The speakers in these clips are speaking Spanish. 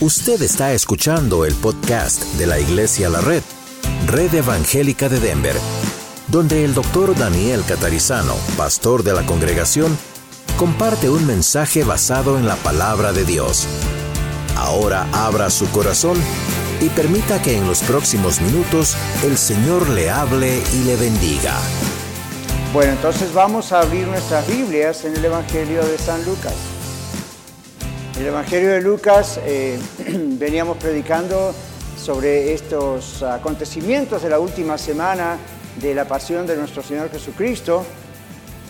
Usted está escuchando el podcast de la Iglesia La Red, Red Evangélica de Denver, donde el doctor Daniel Catarizano, pastor de la congregación, comparte un mensaje basado en la palabra de Dios. Ahora abra su corazón y permita que en los próximos minutos el Señor le hable y le bendiga. Bueno, entonces vamos a abrir nuestras Biblias en el Evangelio de San Lucas. El Evangelio de Lucas eh, veníamos predicando sobre estos acontecimientos de la última semana de la pasión de nuestro Señor Jesucristo.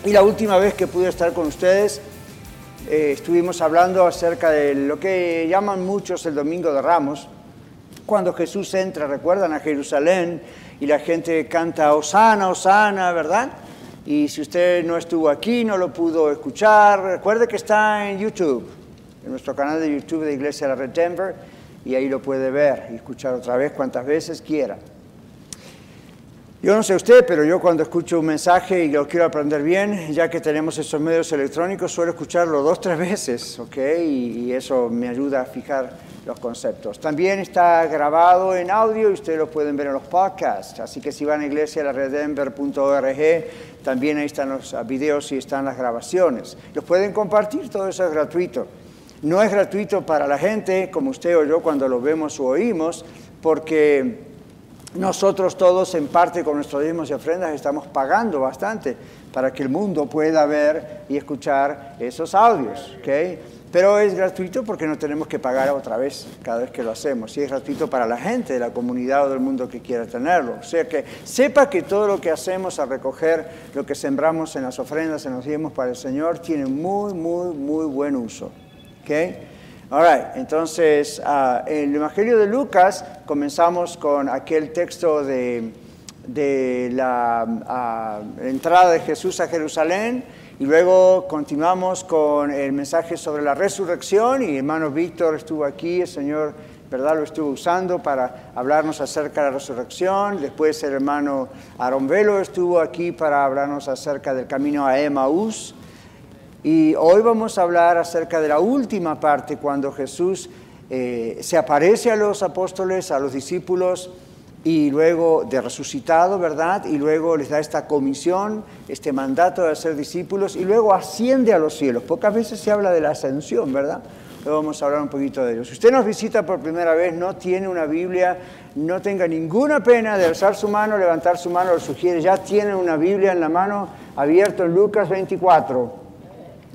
Y la última vez que pude estar con ustedes, eh, estuvimos hablando acerca de lo que llaman muchos el Domingo de Ramos, cuando Jesús entra, recuerdan, a Jerusalén y la gente canta Osana, Osana, ¿verdad? Y si usted no estuvo aquí, no lo pudo escuchar, recuerde que está en YouTube en nuestro canal de YouTube de Iglesia la Red Denver y ahí lo puede ver y escuchar otra vez cuantas veces quiera. Yo no sé usted, pero yo cuando escucho un mensaje y lo quiero aprender bien, ya que tenemos esos medios electrónicos, suelo escucharlo dos, tres veces, ¿ok? Y, eso me ayuda a fijar los conceptos. También está grabado en audio y ustedes lo pueden ver en los podcasts. Así que si van a iglesialaredenver.org, también ahí están los videos y están las grabaciones. Los pueden compartir, todo eso es gratuito. No es gratuito para la gente, como usted o yo cuando lo vemos o oímos, porque nosotros todos en parte con nuestros diezmos y ofrendas estamos pagando bastante para que el mundo pueda ver y escuchar esos audios. ¿okay? Pero es gratuito porque no tenemos que pagar otra vez cada vez que lo hacemos. Y es gratuito para la gente de la comunidad o del mundo que quiera tenerlo. O sea que sepa que todo lo que hacemos a recoger lo que sembramos en las ofrendas, en los diezmos para el Señor, tiene muy, muy, muy buen uso. Okay? All right. Entonces, uh, en el Evangelio de Lucas comenzamos con aquel texto de, de la uh, entrada de Jesús a Jerusalén y luego continuamos con el mensaje sobre la resurrección y hermano Víctor estuvo aquí, el Señor ¿verdad? Lo estuvo usando para hablarnos acerca de la resurrección. Después el hermano Aaron Velo estuvo aquí para hablarnos acerca del camino a Emmaús. Y hoy vamos a hablar acerca de la última parte, cuando Jesús eh, se aparece a los apóstoles, a los discípulos, y luego de resucitado, ¿verdad? Y luego les da esta comisión, este mandato de ser discípulos, y luego asciende a los cielos. Pocas veces se habla de la ascensión, ¿verdad? Luego vamos a hablar un poquito de ello. Si usted nos visita por primera vez, no tiene una Biblia, no tenga ninguna pena de alzar su mano, levantar su mano, lo sugiere, ya tiene una Biblia en la mano, abierto en Lucas 24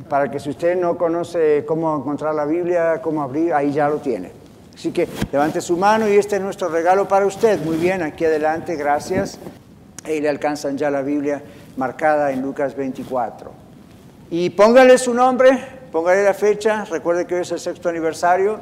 para que si usted no conoce cómo encontrar la Biblia, cómo abrir, ahí ya lo tiene. Así que levante su mano y este es nuestro regalo para usted. Muy bien, aquí adelante, gracias. Ahí le alcanzan ya la Biblia marcada en Lucas 24. Y póngale su nombre, póngale la fecha, recuerde que hoy es el sexto aniversario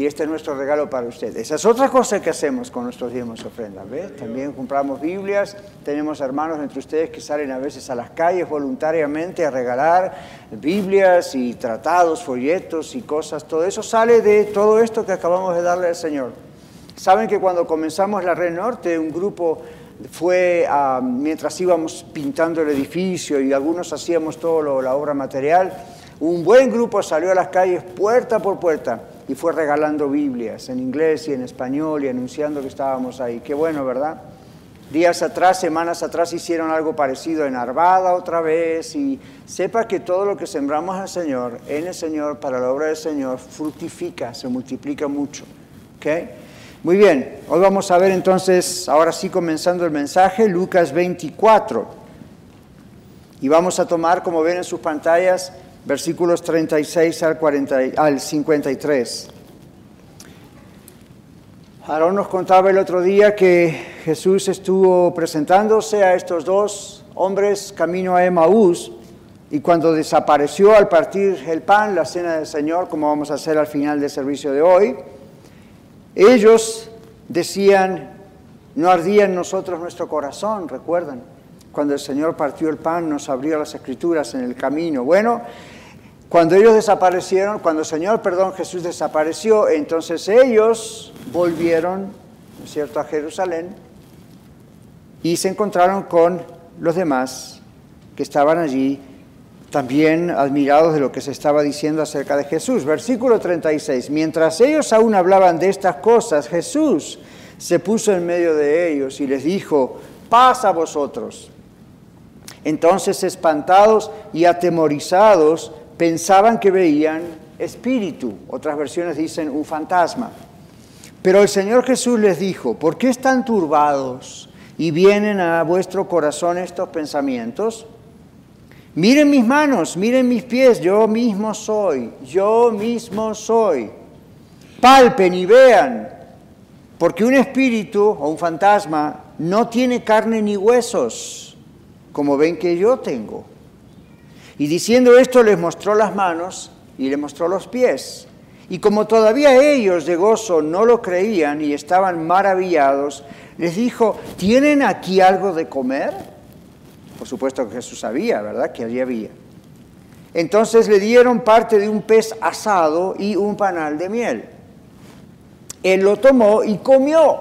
y este es nuestro regalo para ustedes. Esa es otra cosa que hacemos con nuestros diezmos y ofrendas. También compramos Biblias, tenemos hermanos entre ustedes que salen a veces a las calles voluntariamente a regalar Biblias y tratados, folletos y cosas. Todo eso sale de todo esto que acabamos de darle al Señor. Saben que cuando comenzamos la Red Norte, un grupo fue mientras íbamos pintando el edificio y algunos hacíamos toda la obra material, un buen grupo salió a las calles puerta por puerta y fue regalando Biblias en inglés y en español y anunciando que estábamos ahí. Qué bueno, ¿verdad? Días atrás, semanas atrás hicieron algo parecido en Arvada otra vez y sepa que todo lo que sembramos al Señor, en el Señor, para la obra del Señor, fructifica, se multiplica mucho. ¿Okay? Muy bien, hoy vamos a ver entonces, ahora sí comenzando el mensaje, Lucas 24. Y vamos a tomar, como ven en sus pantallas, versículos 36 al, 40, al 53. Aarón nos contaba el otro día que Jesús estuvo presentándose a estos dos hombres camino a Emaús y cuando desapareció al partir el pan, la cena del Señor, como vamos a hacer al final del servicio de hoy, ellos decían, no ardía en nosotros nuestro corazón, recuerdan, cuando el Señor partió el pan, nos abrió las escrituras en el camino. Bueno, cuando ellos desaparecieron, cuando el Señor, perdón, Jesús desapareció, entonces ellos volvieron, ¿no es cierto?, a Jerusalén y se encontraron con los demás que estaban allí también admirados de lo que se estaba diciendo acerca de Jesús. Versículo 36. Mientras ellos aún hablaban de estas cosas, Jesús se puso en medio de ellos y les dijo, paz a vosotros. Entonces, espantados y atemorizados, pensaban que veían espíritu. Otras versiones dicen un fantasma. Pero el Señor Jesús les dijo, ¿por qué están turbados y vienen a vuestro corazón estos pensamientos? Miren mis manos, miren mis pies, yo mismo soy, yo mismo soy. Palpen y vean, porque un espíritu o un fantasma no tiene carne ni huesos, como ven que yo tengo. Y diciendo esto les mostró las manos y le mostró los pies. Y como todavía ellos de gozo no lo creían y estaban maravillados, les dijo, ¿tienen aquí algo de comer? Por supuesto que Jesús sabía, ¿verdad? Que allí había. Entonces le dieron parte de un pez asado y un panal de miel. Él lo tomó y comió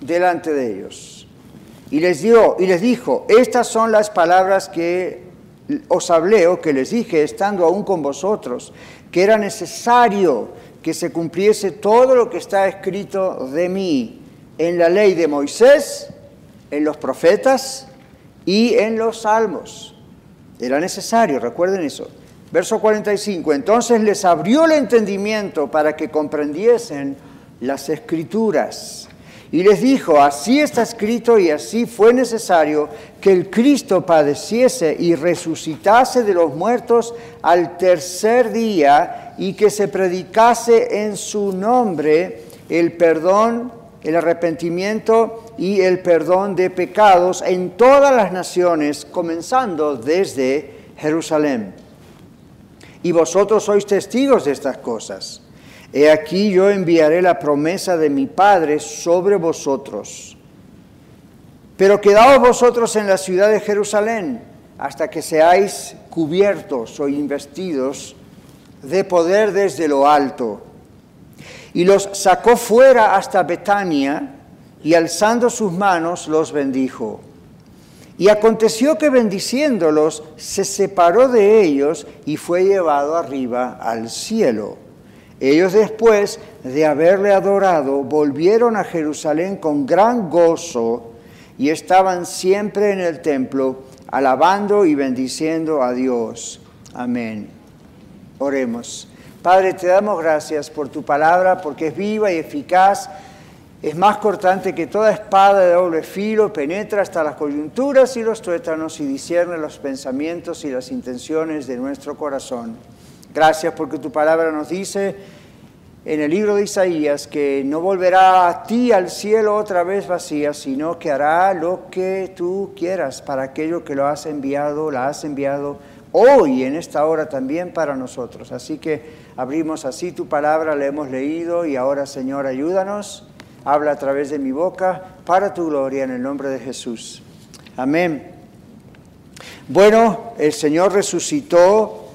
delante de ellos. Y les dio y les dijo, estas son las palabras que os hablé o que les dije estando aún con vosotros, que era necesario que se cumpliese todo lo que está escrito de mí en la ley de Moisés, en los profetas y en los salmos. Era necesario, recuerden eso. Verso 45, entonces les abrió el entendimiento para que comprendiesen las escrituras y les dijo, así está escrito y así fue necesario que el Cristo padeciese y resucitase de los muertos al tercer día y que se predicase en su nombre el perdón, el arrepentimiento y el perdón de pecados en todas las naciones, comenzando desde Jerusalén. Y vosotros sois testigos de estas cosas. He aquí yo enviaré la promesa de mi Padre sobre vosotros. Pero quedaos vosotros en la ciudad de Jerusalén hasta que seáis cubiertos o investidos de poder desde lo alto. Y los sacó fuera hasta Betania y alzando sus manos los bendijo. Y aconteció que bendiciéndolos se separó de ellos y fue llevado arriba al cielo. Ellos después de haberle adorado volvieron a Jerusalén con gran gozo y estaban siempre en el templo alabando y bendiciendo a Dios. Amén. Oremos. Padre, te damos gracias por tu palabra porque es viva y eficaz. Es más cortante que toda espada de doble filo, penetra hasta las coyunturas y los tuétanos y discierne los pensamientos y las intenciones de nuestro corazón. Gracias porque tu palabra nos dice en el libro de Isaías que no volverá a ti al cielo otra vez vacía, sino que hará lo que tú quieras para aquello que lo has enviado, la has enviado hoy en esta hora también para nosotros. Así que abrimos así tu palabra, la hemos leído y ahora Señor ayúdanos, habla a través de mi boca para tu gloria en el nombre de Jesús. Amén. Bueno, el Señor resucitó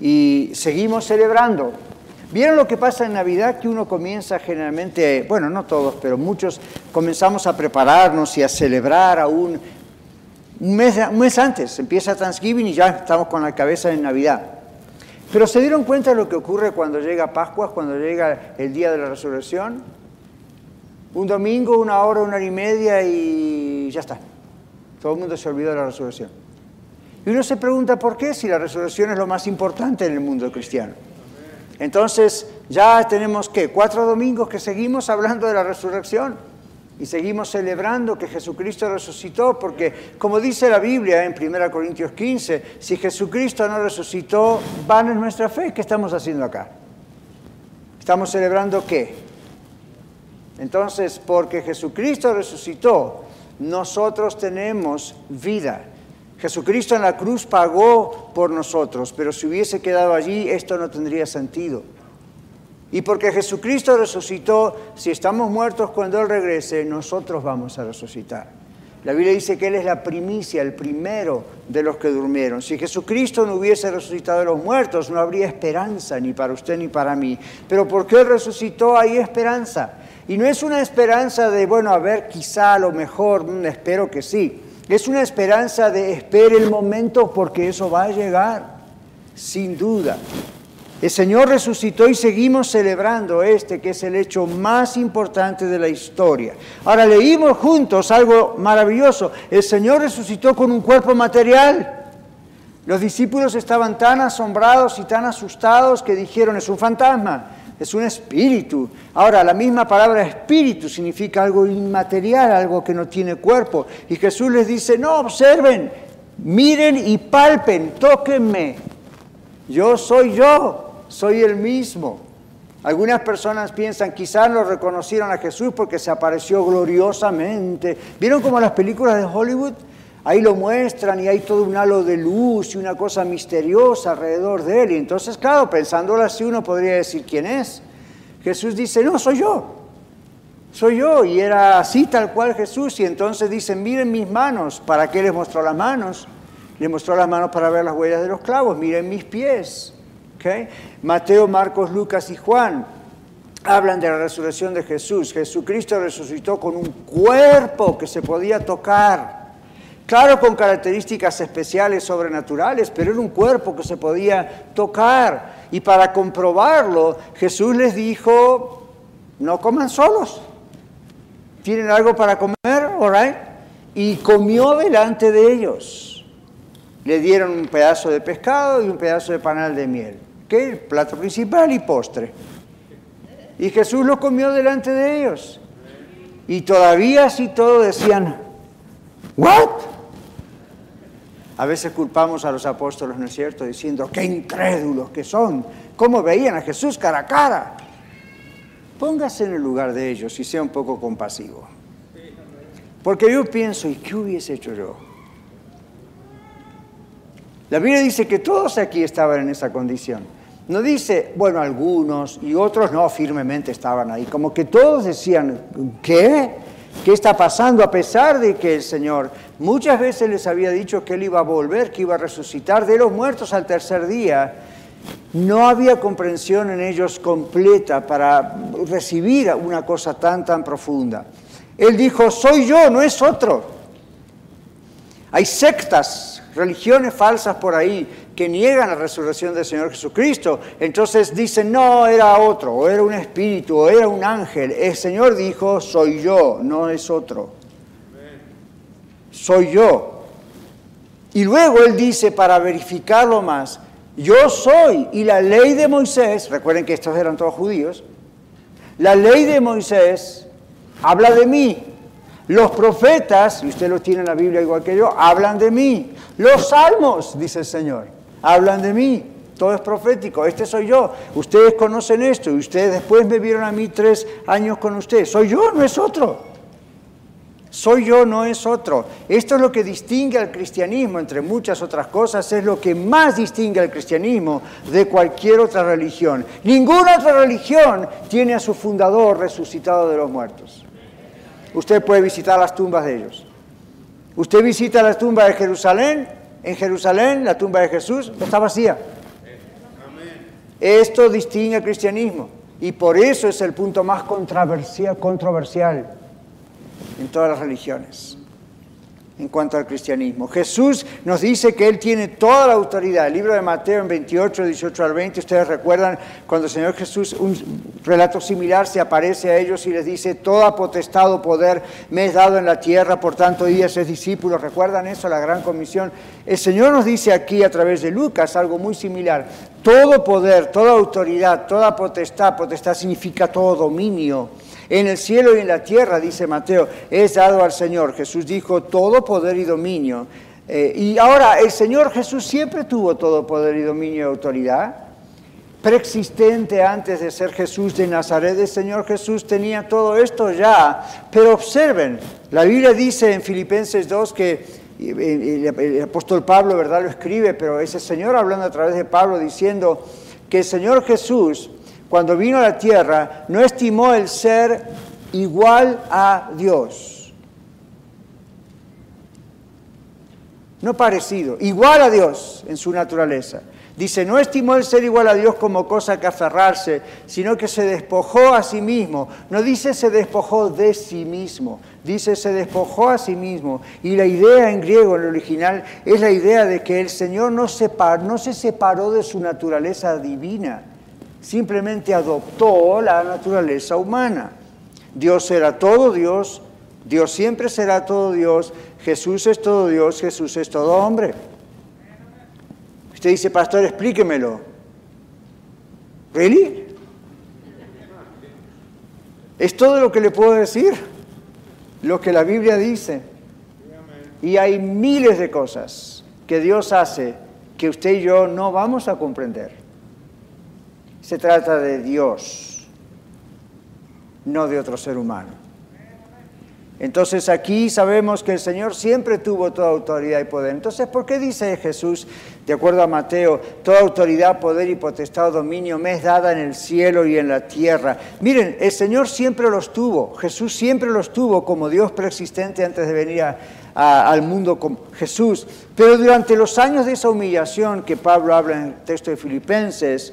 y seguimos celebrando. ¿Vieron lo que pasa en Navidad? Que uno comienza generalmente, bueno, no todos, pero muchos comenzamos a prepararnos y a celebrar aún un mes, antes. Empieza Thanksgiving y ya estamos con la cabeza en Navidad. Pero ¿se dieron cuenta de lo que ocurre cuando llega Pascua, cuando llega el día de la resurrección? Un domingo, una hora, una hora y media y ya está. Todo el mundo se olvidó de la resurrección. Y uno se pregunta por qué si la resurrección es lo más importante en el mundo cristiano. Entonces ya tenemos que cuatro domingos que seguimos hablando de la resurrección y seguimos celebrando que Jesucristo resucitó, porque como dice la Biblia en 1 Corintios 15, si Jesucristo no resucitó, van en nuestra fe. ¿Qué estamos haciendo acá? ¿Estamos celebrando qué? Entonces, porque Jesucristo resucitó, nosotros tenemos vida. Jesucristo en la cruz pagó por nosotros, pero si hubiese quedado allí, esto no tendría sentido. Y porque Jesucristo resucitó, si estamos muertos cuando Él regrese, nosotros vamos a resucitar. La Biblia dice que Él es la primicia, el primero de los que durmieron. Si Jesucristo no hubiese resucitado de los muertos, no habría esperanza ni para usted ni para mí. Pero porque Él resucitó, hay esperanza. Y no es una esperanza de, bueno, a ver, quizá a lo mejor, mm, espero que sí. Es una esperanza de espere el momento porque eso va a llegar. sin duda. El Señor resucitó y seguimos celebrando este, que es el hecho más importante de la historia. Ahora leímos juntos algo maravilloso. El Señor resucitó con un cuerpo material. Los discípulos estaban tan asombrados y tan asustados que dijeron, es un fantasma, es un espíritu. Ahora, la misma palabra espíritu significa algo inmaterial, algo que no tiene cuerpo. Y Jesús les dice, no, observen, miren y palpen, tóquenme. Yo soy yo, soy el mismo. Algunas personas piensan, quizás lo reconocieron a Jesús porque se apareció gloriosamente. ¿Vieron como las películas de Hollywood? Ahí lo muestran y hay todo un halo de luz y una cosa misteriosa alrededor de él. Y entonces, claro, pensándolo así, uno podría decir quién es. Jesús dice, no, soy yo. Soy yo. Y era así tal cual Jesús. Y entonces dicen, miren mis manos. ¿Para qué les mostró las manos? Les mostró las manos para ver las huellas de los clavos. Miren mis pies. ¿Okay? Mateo, Marcos, Lucas y Juan hablan de la resurrección de Jesús. Jesucristo resucitó con un cuerpo que se podía tocar. Claro, con características especiales, sobrenaturales, pero era un cuerpo que se podía tocar. Y para comprobarlo, Jesús les dijo, no coman solos. ¿Tienen algo para comer? All Y comió delante de ellos. Le dieron un pedazo de pescado y un pedazo de panal de miel, que es plato principal y postre. Y Jesús lo comió delante de ellos. Y todavía así todo decían, ¿what? A veces culpamos a los apóstoles, ¿no es cierto?, diciendo, qué incrédulos que son, cómo veían a Jesús cara a cara. Póngase en el lugar de ellos y sea un poco compasivo. Porque yo pienso, ¿y qué hubiese hecho yo? La Biblia dice que todos aquí estaban en esa condición. No dice, bueno, algunos y otros no, firmemente estaban ahí. Como que todos decían, ¿qué? ¿Qué está pasando? A pesar de que el Señor muchas veces les había dicho que Él iba a volver, que iba a resucitar de los muertos al tercer día, no había comprensión en ellos completa para recibir una cosa tan, tan profunda. Él dijo, soy yo, no es otro. Hay sectas, religiones falsas por ahí que niegan la resurrección del Señor Jesucristo. Entonces dicen, no, era otro, o era un espíritu, o era un ángel. El Señor dijo, soy yo, no es otro. Soy yo. Y luego Él dice, para verificarlo más, yo soy. Y la ley de Moisés, recuerden que estos eran todos judíos, la ley de Moisés habla de mí. Los profetas, y usted lo tiene en la Biblia igual que yo, hablan de mí. Los salmos, dice el Señor hablan de mí. Todo es profético. Este soy yo. Ustedes conocen esto y ustedes después me vieron a mí tres años con ustedes. Soy yo, no es otro. Soy yo, no es otro. Esto es lo que distingue al cristianismo, entre muchas otras cosas, es lo que más distingue al cristianismo de cualquier otra religión. Ninguna otra religión tiene a su fundador resucitado de los muertos. Usted puede visitar las tumbas de ellos. Usted visita las tumbas de Jerusalén en Jerusalén, la tumba de Jesús está vacía. Esto distingue al cristianismo y por eso es el punto más controversial en todas las religiones en cuanto al cristianismo. Jesús nos dice que Él tiene toda la autoridad. El libro de Mateo en 28, 18 al 20, ustedes recuerdan cuando el Señor Jesús, un relato similar, se aparece a ellos y les dice, toda potestad o poder me es dado en la tierra, por tanto días es discípulos. ¿Recuerdan eso, la gran comisión? El Señor nos dice aquí a través de Lucas algo muy similar. Todo poder, toda autoridad, toda potestad, potestad significa todo dominio en el cielo y en la tierra, dice Mateo, es dado al Señor. Jesús dijo todo poder y dominio. Eh, y ahora, el Señor Jesús siempre tuvo todo poder y dominio y autoridad. Preexistente antes de ser Jesús de Nazaret, el Señor Jesús tenía todo esto ya. Pero observen, la Biblia dice en Filipenses 2 que el apóstol Pablo, ¿verdad? Lo escribe, pero ese Señor hablando a través de Pablo diciendo que el Señor Jesús cuando vino a la tierra, no estimó el ser igual a Dios. No parecido, igual a Dios en su naturaleza. Dice, no estimó el ser igual a Dios como cosa que aferrarse, sino que se despojó a sí mismo. No dice se despojó de sí mismo, dice se despojó a sí mismo. Y la idea en griego, en el original, es la idea de que el Señor no, no se separó de su naturaleza divina, simplemente adoptó la naturaleza humana. Dios era todo Dios, Dios siempre será todo Dios, Jesús es todo Dios, Jesús es todo hombre. Usted dice, pastor, explíquemelo. ¿Really? Es todo lo que le puedo decir, lo que la Biblia dice. Y hay miles de cosas que Dios hace que usted y yo no vamos a comprender. Se trata de Dios, no de otro ser humano. Entonces aquí sabemos que el Señor siempre tuvo toda autoridad y poder. Entonces, ¿por qué dice Jesús, de acuerdo a Mateo, toda autoridad, poder y potestad, dominio me es dada en el cielo y en la tierra? Miren, el Señor siempre los tuvo, Jesús siempre los tuvo como Dios preexistente antes de venir al mundo con Jesús. Pero durante los años de esa humillación que Pablo habla en el texto de Filipenses,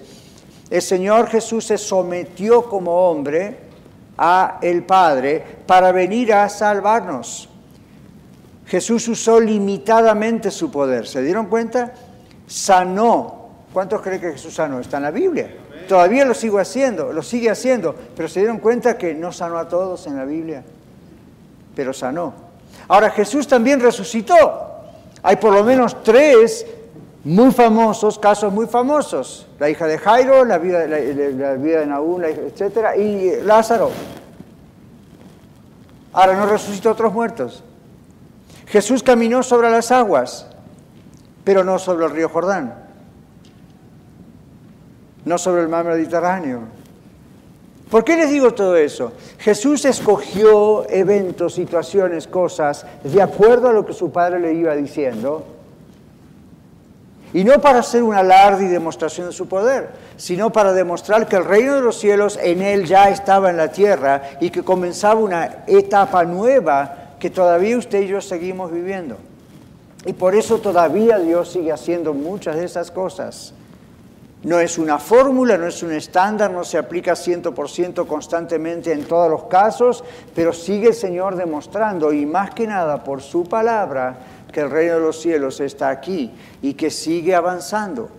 el Señor Jesús se sometió como hombre a el Padre para venir a salvarnos. Jesús usó limitadamente su poder. ¿Se dieron cuenta? Sanó. ¿Cuántos creen que Jesús sanó? Está en la Biblia. Todavía lo sigo haciendo, lo sigue haciendo, pero se dieron cuenta que no sanó a todos en la Biblia, pero sanó. Ahora Jesús también resucitó. Hay por lo menos tres muy famosos, casos muy famosos. La hija de Jairo, la vida, la, vida de Naúm, etc. Y Lázaro. Ahora no resucitó otros muertos. Jesús caminó sobre las aguas, pero no sobre el río Jordán. No sobre el mar Mediterráneo. ¿Por qué les digo todo eso? Jesús escogió eventos, situaciones, cosas, de acuerdo a lo que su padre le iba diciendo y no para hacer un alarde y demostración de su poder, sino para demostrar que el reino de los cielos en él ya estaba en la tierra y que comenzaba una etapa nueva que todavía usted y yo seguimos viviendo. Y por eso todavía Dios sigue haciendo muchas de esas cosas. No es una fórmula, no es un estándar, no se aplica 100% constantemente en todos los casos, pero sigue el Señor demostrando, y más que nada por su palabra, que el reino de los cielos está aquí y que sigue avanzando.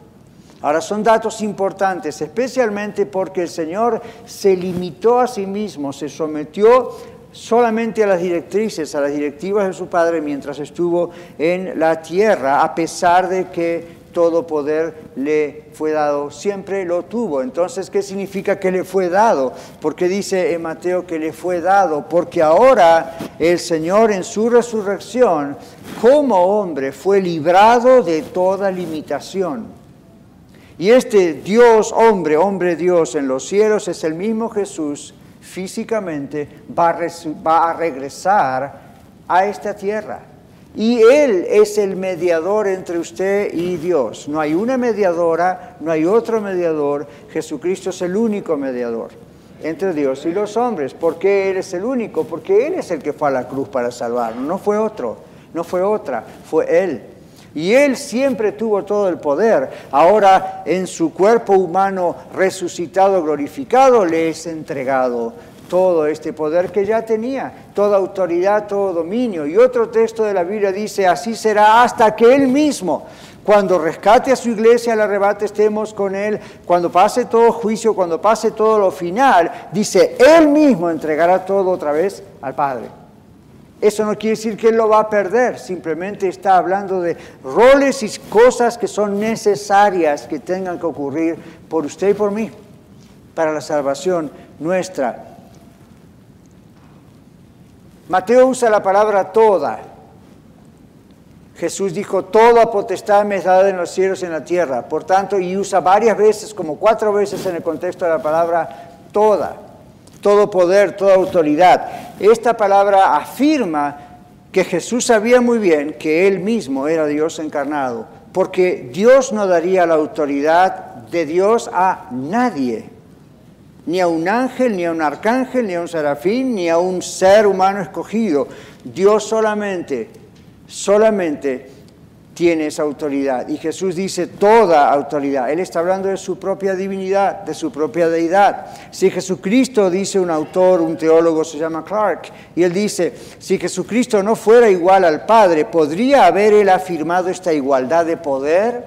Ahora son datos importantes, especialmente porque el Señor se limitó a sí mismo, se sometió solamente a las directrices, a las directivas de su Padre mientras estuvo en la tierra, a pesar de que todo poder le fue dado, siempre lo tuvo. Entonces, ¿qué significa que le fue dado? Porque dice en Mateo que le fue dado, porque ahora el Señor en su resurrección, como hombre, fue librado de toda limitación. Y este Dios, hombre, hombre Dios en los cielos es el mismo Jesús, físicamente va a regresar a esta tierra y Él es el mediador entre usted y Dios. No hay una mediadora, no hay otro mediador. Jesucristo es el único mediador entre Dios y los hombres. ¿Por qué Él es el único? Porque Él es el que fue a la cruz para salvarnos. No fue otro, no fue otra, fue Él. Y Él siempre tuvo todo el poder. Ahora en su cuerpo humano resucitado, glorificado, le es entregado todo este poder que ya tenía, toda autoridad, todo dominio. Y otro texto de la Biblia dice, así será hasta que Él mismo, cuando rescate a su iglesia, al arrebate, estemos con Él, cuando pase todo juicio, cuando pase todo lo final, dice, Él mismo entregará todo otra vez al Padre. Eso no quiere decir que Él lo va a perder, simplemente está hablando de roles y cosas que son necesarias que tengan que ocurrir por usted y por mí, para la salvación nuestra. Mateo usa la palabra toda. Jesús dijo, toda potestad me es dada en los cielos y en la tierra. Por tanto, y usa varias veces, como cuatro veces en el contexto de la palabra toda, todo poder, toda autoridad. Esta palabra afirma que Jesús sabía muy bien que Él mismo era Dios encarnado, porque Dios no daría la autoridad de Dios a nadie ni a un ángel, ni a un arcángel, ni a un serafín, ni a un ser humano escogido. Dios solamente, solamente tiene esa autoridad. Y Jesús dice toda autoridad. Él está hablando de su propia divinidad, de su propia deidad. Si Jesucristo, dice un autor, un teólogo, se llama Clark, y él dice, si Jesucristo no fuera igual al Padre, ¿podría haber él afirmado esta igualdad de poder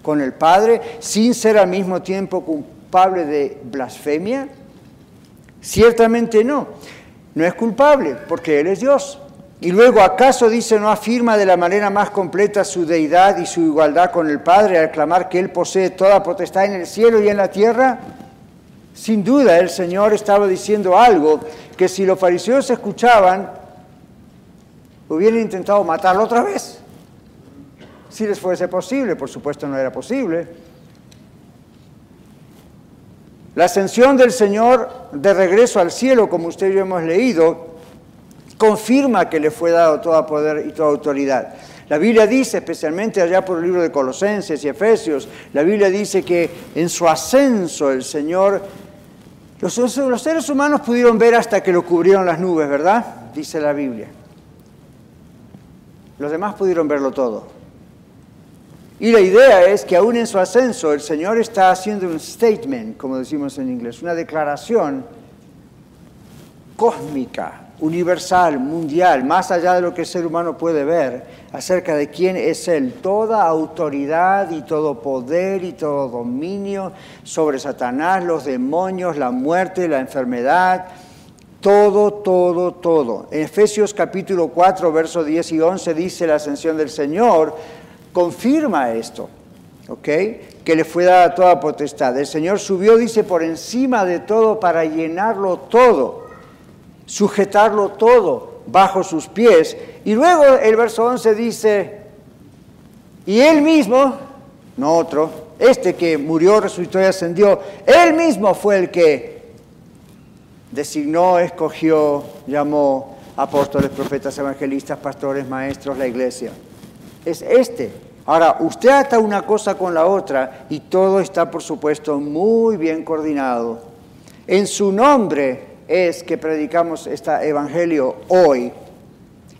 con el Padre sin ser al mismo tiempo culpable de blasfemia? Ciertamente no. No es culpable porque Él es Dios. Y luego, ¿acaso dice no afirma de la manera más completa su deidad y su igualdad con el Padre al clamar que Él posee toda potestad en el cielo y en la tierra? Sin duda, el Señor estaba diciendo algo que si los fariseos escuchaban, hubieran intentado matarlo otra vez. Si les fuese posible, por supuesto no era posible. La ascensión del Señor de regreso al cielo, como usted y yo hemos leído, confirma que le fue dado todo poder y toda autoridad. La Biblia dice, especialmente allá por el libro de Colosenses y Efesios, la Biblia dice que en su ascenso el Señor, los, los seres humanos pudieron ver hasta que lo cubrieron las nubes, ¿verdad? Dice la Biblia. Los demás pudieron verlo todo. Y la idea es que aún en su ascenso el Señor está haciendo un statement, como decimos en inglés, una declaración cósmica universal, mundial, más allá de lo que el ser humano puede ver, acerca de quién es Él. Toda autoridad y todo poder y todo dominio sobre Satanás, los demonios, la muerte, la enfermedad, todo, todo, todo. En Efesios capítulo 4, versos 10 y 11 dice la ascensión del Señor, confirma esto, ¿ok? Que le fue dada toda potestad. El Señor subió, dice, por encima de todo para llenarlo todo sujetarlo todo bajo sus pies. Y luego el verso 11 dice, y él mismo, no otro, este que murió, resucitó y ascendió, él mismo fue el que designó, escogió, llamó apóstoles, profetas, evangelistas, pastores, maestros, la iglesia. Es este. Ahora, usted ata una cosa con la otra y todo está, por supuesto, muy bien coordinado. En su nombre es que predicamos este evangelio hoy.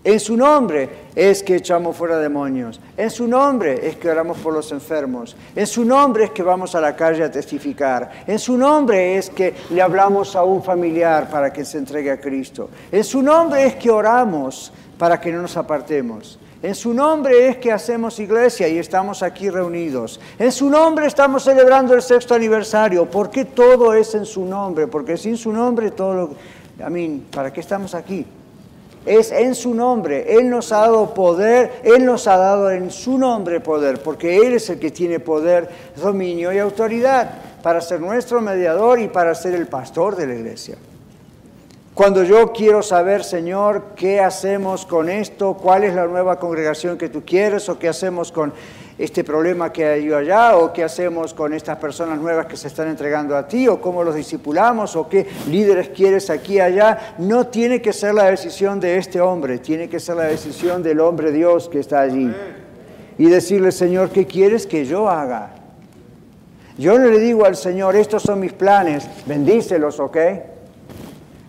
En su nombre es que echamos fuera demonios. En su nombre es que oramos por los enfermos. En su nombre es que vamos a la calle a testificar. En su nombre es que le hablamos a un familiar para que se entregue a Cristo. En su nombre es que oramos para que no nos apartemos. En su nombre es que hacemos iglesia y estamos aquí reunidos. En su nombre estamos celebrando el sexto aniversario. ¿Por qué todo es en su nombre? Porque sin su nombre todo lo... A mí, ¿para qué estamos aquí? Es en su nombre. Él nos ha dado poder, Él nos ha dado en su nombre poder, porque Él es el que tiene poder, dominio y autoridad para ser nuestro mediador y para ser el pastor de la iglesia. Cuando yo quiero saber, Señor, qué hacemos con esto, cuál es la nueva congregación que tú quieres, o qué hacemos con este problema que hay allá, o qué hacemos con estas personas nuevas que se están entregando a ti, o cómo los discipulamos, o qué líderes quieres aquí y allá, no tiene que ser la decisión de este hombre, tiene que ser la decisión del hombre Dios que está allí. Y decirle, Señor, ¿qué quieres que yo haga? Yo no le digo al Señor, estos son mis planes, bendícelos, ¿ok?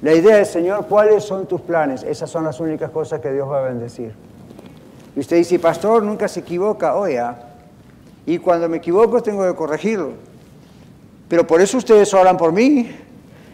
La idea es, Señor, ¿cuáles son tus planes? Esas son las únicas cosas que Dios va a bendecir. Y usted dice, pastor, nunca se equivoca. Oye, oh, y cuando me equivoco tengo que corregirlo. Pero por eso ustedes oran por mí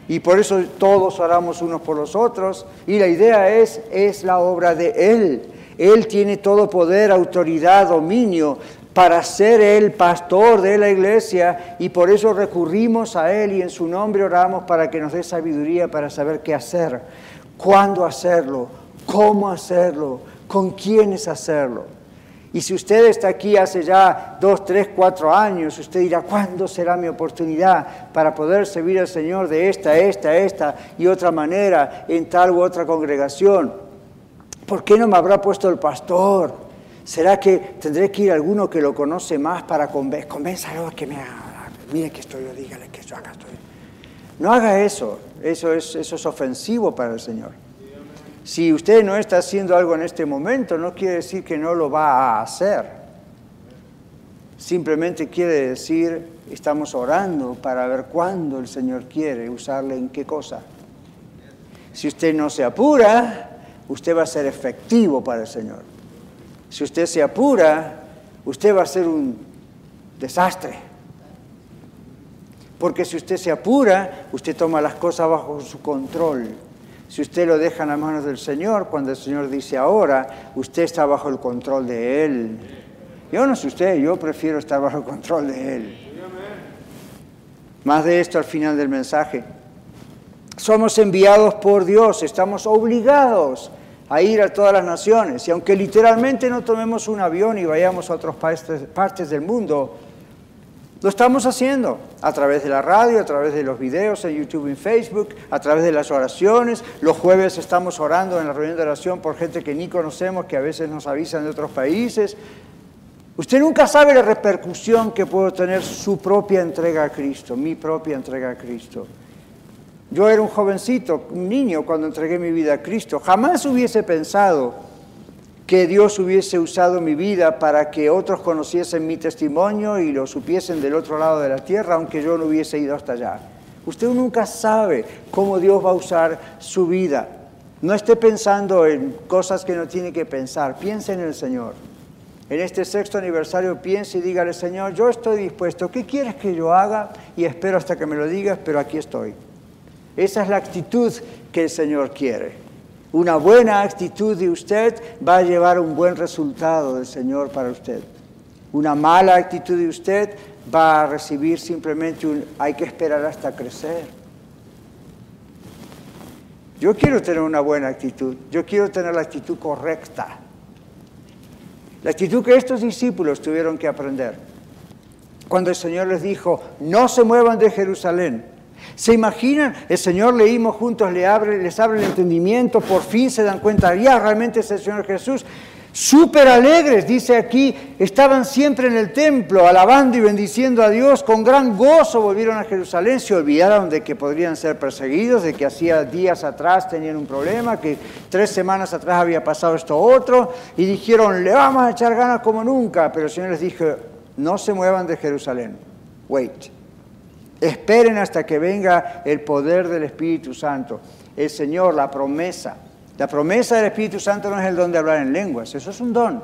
y por eso todos oramos unos por los otros. Y la idea es, es la obra de Él. Él tiene todo poder, autoridad, dominio para ser el pastor de la iglesia y por eso recurrimos a Él y en su nombre oramos para que nos dé sabiduría para saber qué hacer, cuándo hacerlo, cómo hacerlo, con quiénes hacerlo. Y si usted está aquí hace ya dos, tres, cuatro años, usted dirá, ¿cuándo será mi oportunidad para poder servir al Señor de esta, esta, esta y otra manera en tal u otra congregación? ¿Por qué no me habrá puesto el pastor? ¿Será que tendré que ir a alguno que lo conoce más para convencerlo a que me haga? Mire que estoy yo, dígale que yo acá estoy. No haga eso, eso es, eso es ofensivo para el Señor. Si usted no está haciendo algo en este momento, no quiere decir que no lo va a hacer. Simplemente quiere decir, estamos orando para ver cuándo el Señor quiere usarle en qué cosa. Si usted no se apura, usted va a ser efectivo para el Señor. Si usted se apura, usted va a ser un desastre. Porque si usted se apura, usted toma las cosas bajo su control. Si usted lo deja en las manos del Señor, cuando el Señor dice ahora, usted está bajo el control de Él. Yo no sé usted, yo prefiero estar bajo el control de Él. Más de esto al final del mensaje. Somos enviados por Dios, estamos obligados a ir a todas las naciones. Y aunque literalmente no tomemos un avión y vayamos a otras partes del mundo, lo estamos haciendo a través de la radio, a través de los videos en YouTube y Facebook, a través de las oraciones. Los jueves estamos orando en la reunión de oración por gente que ni conocemos, que a veces nos avisan de otros países. Usted nunca sabe la repercusión que puede tener su propia entrega a Cristo, mi propia entrega a Cristo. Yo era un jovencito, un niño cuando entregué mi vida a Cristo. Jamás hubiese pensado que Dios hubiese usado mi vida para que otros conociesen mi testimonio y lo supiesen del otro lado de la tierra, aunque yo no hubiese ido hasta allá. Usted nunca sabe cómo Dios va a usar su vida. No esté pensando en cosas que no tiene que pensar. Piense en el Señor. En este sexto aniversario piense y dígale, Señor, yo estoy dispuesto. ¿Qué quieres que yo haga? Y espero hasta que me lo digas, pero aquí estoy. Esa es la actitud que el Señor quiere. Una buena actitud de usted va a llevar un buen resultado del Señor para usted. Una mala actitud de usted va a recibir simplemente un hay que esperar hasta crecer. Yo quiero tener una buena actitud, yo quiero tener la actitud correcta. La actitud que estos discípulos tuvieron que aprender. Cuando el Señor les dijo, no se muevan de Jerusalén, ¿Se imaginan? El Señor leímos juntos, les abre, les abre el entendimiento, por fin se dan cuenta, ya realmente es el Señor Jesús. Súper alegres, dice aquí, estaban siempre en el templo, alabando y bendiciendo a Dios, con gran gozo volvieron a Jerusalén, se olvidaron de que podrían ser perseguidos, de que hacía días atrás tenían un problema, que tres semanas atrás había pasado esto otro, y dijeron, le vamos a echar ganas como nunca, pero el Señor les dijo, no se muevan de Jerusalén, wait. Esperen hasta que venga el poder del Espíritu Santo. El Señor, la promesa. La promesa del Espíritu Santo no es el don de hablar en lenguas, eso es un don.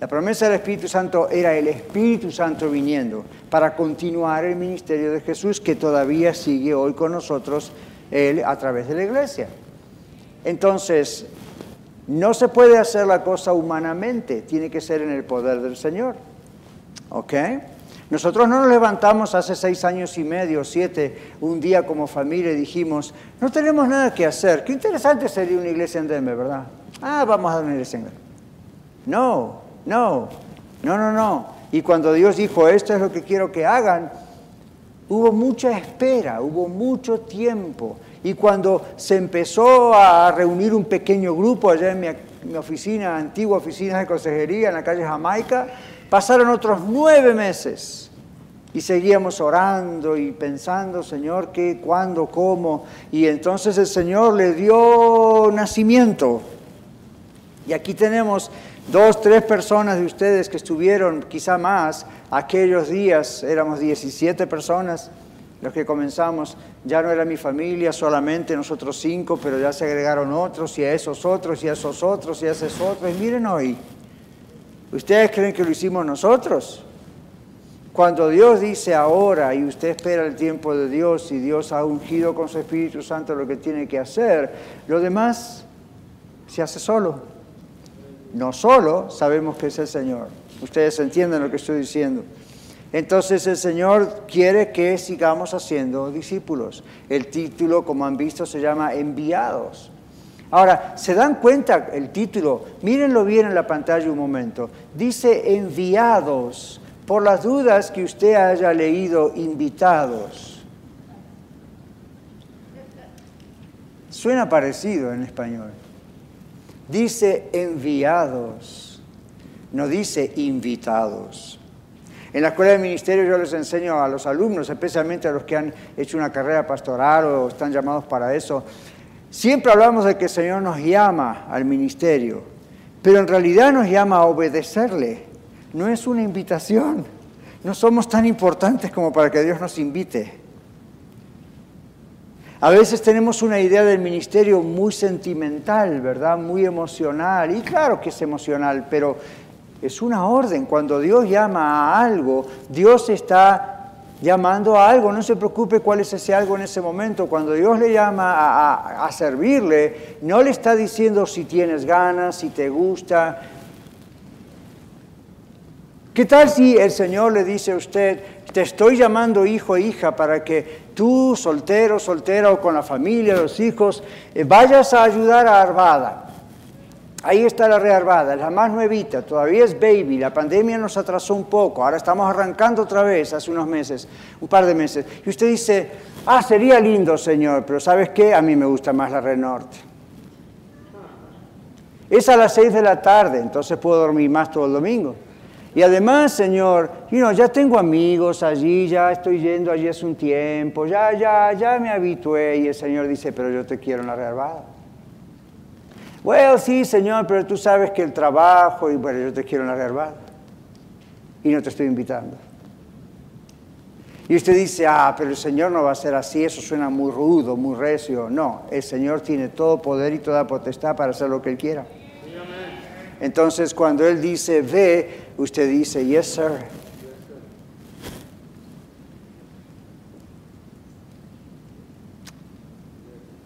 La promesa del Espíritu Santo era el Espíritu Santo viniendo para continuar el ministerio de Jesús que todavía sigue hoy con nosotros él a través de la iglesia. Entonces, no se puede hacer la cosa humanamente, tiene que ser en el poder del Señor. ¿Ok? Nosotros no nos levantamos hace seis años y medio, siete, un día como familia y dijimos, no tenemos nada que hacer. Qué interesante sería una iglesia en Denver, ¿verdad? Ah, vamos a una iglesia en Denver. No, no, no, no, no. Y cuando Dios dijo, esto es lo que quiero que hagan, hubo mucha espera, hubo mucho tiempo. Y cuando se empezó a reunir un pequeño grupo allá en mi oficina, antigua oficina de consejería en la calle Jamaica, Pasaron otros nueve meses y seguíamos orando y pensando, Señor, qué, cuándo, cómo. Y entonces el Señor le dio nacimiento. Y aquí tenemos dos, tres personas de ustedes que estuvieron, quizá más, aquellos días, éramos 17 personas los que comenzamos, ya no era mi familia solamente, nosotros cinco, pero ya se agregaron otros y a esos otros y a esos otros y a esos otros. Y miren hoy, ¿Ustedes creen que lo hicimos nosotros? Cuando Dios dice ahora y usted espera el tiempo de Dios y Dios ha ungido con su Espíritu Santo lo que tiene que hacer, lo demás se hace solo. No solo sabemos que es el Señor. Ustedes entienden lo que estoy diciendo. Entonces el Señor quiere que sigamos haciendo discípulos. El título, como han visto, se llama enviados. Ahora, ¿se dan cuenta el título? Mírenlo bien en la pantalla un momento. Dice enviados, por las dudas que usted haya leído invitados. Suena parecido en español. Dice enviados, no dice invitados. En la escuela de ministerio yo les enseño a los alumnos, especialmente a los que han hecho una carrera pastoral o están llamados para eso, Siempre hablamos de que el Señor nos llama al ministerio, pero en realidad nos llama a obedecerle. No es una invitación. No somos tan importantes como para que Dios nos invite. A veces tenemos una idea del ministerio muy sentimental, ¿verdad? Muy emocional. Y claro que es emocional, pero Es una orden. Cuando Dios llama a algo, Dios está llamando a algo. No se preocupe cuál es ese algo en ese momento. Cuando Dios le llama a, servirle, no le está diciendo si tienes ganas, si te gusta. ¿Qué tal si el Señor le dice a usted, te estoy llamando hijo e hija para que tú, soltero, soltera o con la familia, los hijos, eh, vayas a ayudar a Arvada? Ahí está la rearvada, la más nuevita, todavía es baby, la pandemia nos atrasó un poco, ahora estamos arrancando otra vez hace unos meses, un par de meses. Y usted dice, ah, sería lindo, señor, pero ¿sabes qué? A mí me gusta más la Red Norte. Es a las seis de la tarde, entonces puedo dormir más todo el domingo. Y además, Señor, ya tengo amigos allí, ya estoy yendo allí hace un tiempo, ya, ya, ya me habitué. Y el Señor dice, pero yo te quiero en la. Bueno, sí, Señor, pero tú sabes que el trabajo, y bueno, yo te quiero en la reserva y no te estoy invitando. Y usted dice, ah, pero el Señor no va a ser así, eso suena muy rudo, muy recio. No, el Señor tiene todo poder y toda potestad para hacer lo que Él quiera. Entonces, cuando Él dice, ve, usted dice, yes, sir.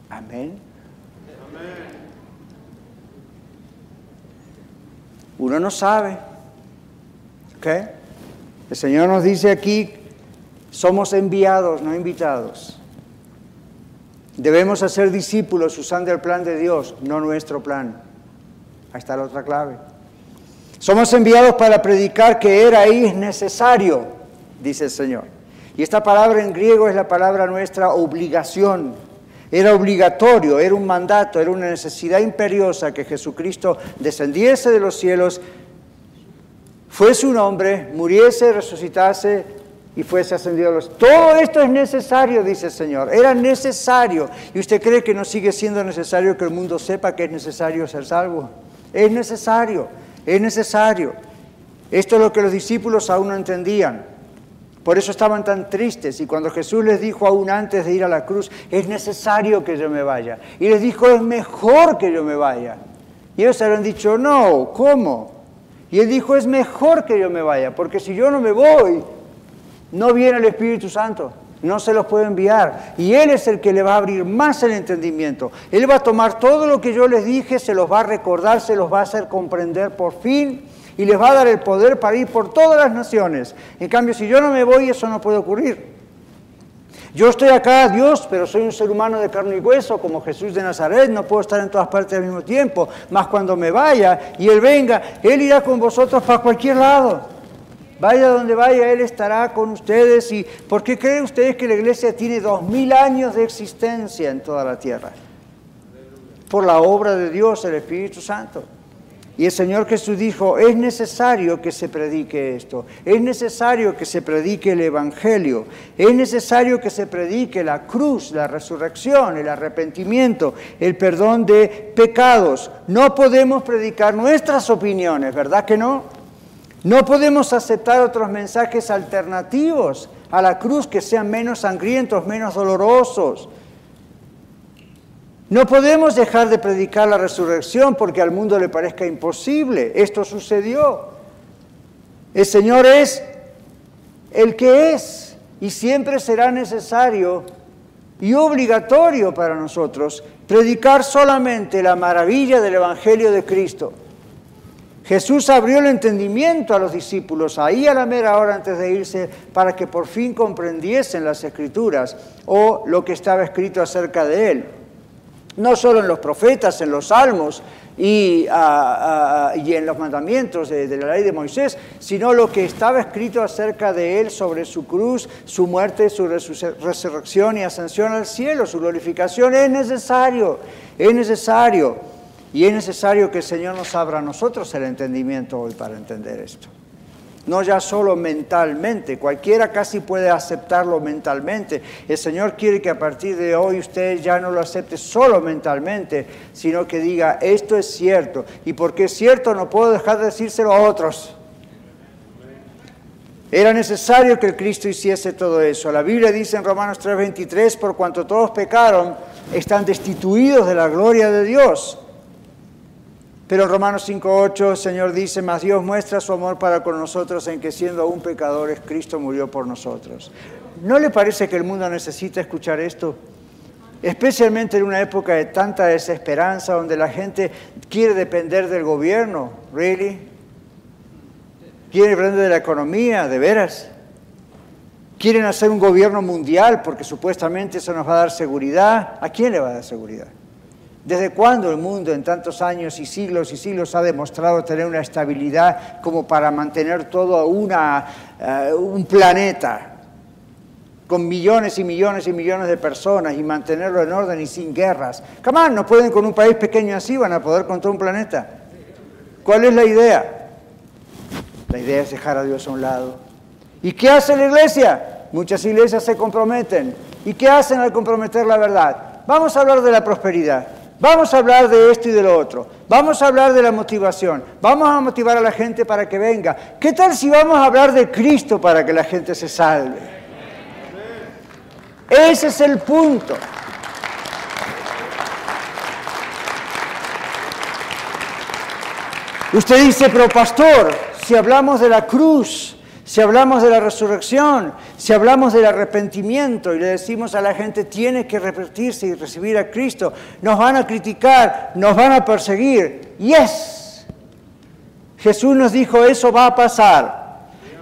Amén. Uno no sabe. ¿Okay? El Señor nos dice aquí, somos enviados, no invitados. Debemos hacer discípulos usando el plan de Dios, no nuestro plan. Ahí está la otra clave. Somos enviados para predicar que era y es necesario, dice el Señor. Y esta palabra en griego es la palabra nuestra obligación. Era obligatorio, era un mandato, era una necesidad imperiosa que Jesucristo descendiese de los cielos, fuese un hombre, muriese, resucitase y fuese ascendido a los Todo esto es necesario, dice el Señor. Era necesario. ¿Y usted cree que no sigue siendo necesario que el mundo sepa que es necesario ser salvo? Es necesario, es necesario. Esto es lo que los discípulos aún no entendían. Por eso estaban tan tristes y cuando Jesús les dijo aún antes de ir a la cruz, es necesario que yo me vaya. Y les dijo, es mejor que yo me vaya. Y ellos habían dicho, no, ¿cómo? Y él dijo, es mejor que yo me vaya, porque si yo no me voy, no viene el Espíritu Santo, no se los puedo enviar. Y Él es el que le va a abrir más el entendimiento. Él va a tomar todo lo que yo les dije, se los va a recordar, se los va a hacer comprender por fin y les va a dar el poder para ir por todas las naciones. En cambio, si yo no me voy, eso no puede ocurrir. Yo estoy acá, Dios, pero soy un ser humano de carne y hueso, como Jesús de Nazaret, no puedo estar en todas partes al mismo tiempo, más cuando me vaya y Él venga, Él irá con vosotros para cualquier lado. Vaya donde vaya, Él estará con ustedes. ¿Y por qué creen ustedes que la iglesia tiene dos mil años de existencia en toda la tierra? Por la obra de Dios, el Espíritu Santo. Y el Señor Jesús dijo, es necesario que se predique esto, es necesario que se predique el Evangelio, es necesario que se predique la cruz, la resurrección, el arrepentimiento, el perdón de pecados. No podemos predicar nuestras opiniones, ¿verdad que no? No podemos aceptar otros mensajes alternativos a la cruz que sean menos sangrientos, menos dolorosos no podemos dejar de predicar la resurrección porque al mundo le parezca imposible. Esto sucedió. El Señor es el que es y siempre será necesario y obligatorio para nosotros predicar solamente la maravilla del Evangelio de Cristo. Jesús abrió el entendimiento a los discípulos ahí a la mera hora antes de irse para que por fin comprendiesen las escrituras o lo que estaba escrito acerca de él no solo en los profetas, en los salmos y, en los mandamientos de, la ley de Moisés, sino lo que estaba escrito acerca de él sobre su cruz, su muerte, su resurrección y ascensión al cielo, su glorificación. Es necesario, es necesario. Y es necesario que el Señor nos abra a nosotros el entendimiento hoy para entender esto no ya solo mentalmente, cualquiera casi puede aceptarlo mentalmente. El Señor quiere que a partir de hoy usted ya no lo acepte solo mentalmente, sino que diga, esto es cierto, y porque es cierto no puedo dejar de decírselo a otros. Era necesario que el Cristo hiciese todo eso. La Biblia dice en Romanos 3:23, por cuanto todos pecaron, están destituidos de la gloria de Dios. Pero Romanos 5.8 el Señor dice, mas Dios muestra su amor para con nosotros en que siendo aún pecadores, Cristo murió por nosotros. ¿No le parece que el mundo necesita escuchar esto? Especialmente en una época de tanta desesperanza, donde la gente quiere depender del gobierno, ¿really? Quiere depender de la economía, de veras. Quieren hacer un gobierno mundial porque supuestamente eso nos va a dar seguridad. ¿A quién le va a dar seguridad? ¿Desde cuándo el mundo en tantos años y siglos y siglos ha demostrado tener una estabilidad como para mantener todo una, eh, un planeta con millones y millones y millones de personas y mantenerlo en orden y sin guerras? Camán, no pueden con un país pequeño así, van a poder con todo un planeta. ¿Cuál es la idea? La idea es dejar a Dios a un lado. ¿Y qué hace la iglesia? Muchas iglesias se comprometen. ¿Y qué hacen al comprometer la verdad? Vamos a hablar de la prosperidad. Vamos a hablar de esto y de lo otro. Vamos a hablar de la motivación. Vamos a motivar a la gente para que venga. ¿Qué tal si vamos a hablar de Cristo para que la gente se salve? Ese es el punto. Usted dice, pero pastor, si hablamos de la cruz, si hablamos de la resurrección, si hablamos del arrepentimiento y le decimos a la gente tiene que arrepentirse y recibir a Cristo, nos van a criticar, nos van a perseguir. Yes. Jesús nos dijo, eso va a pasar.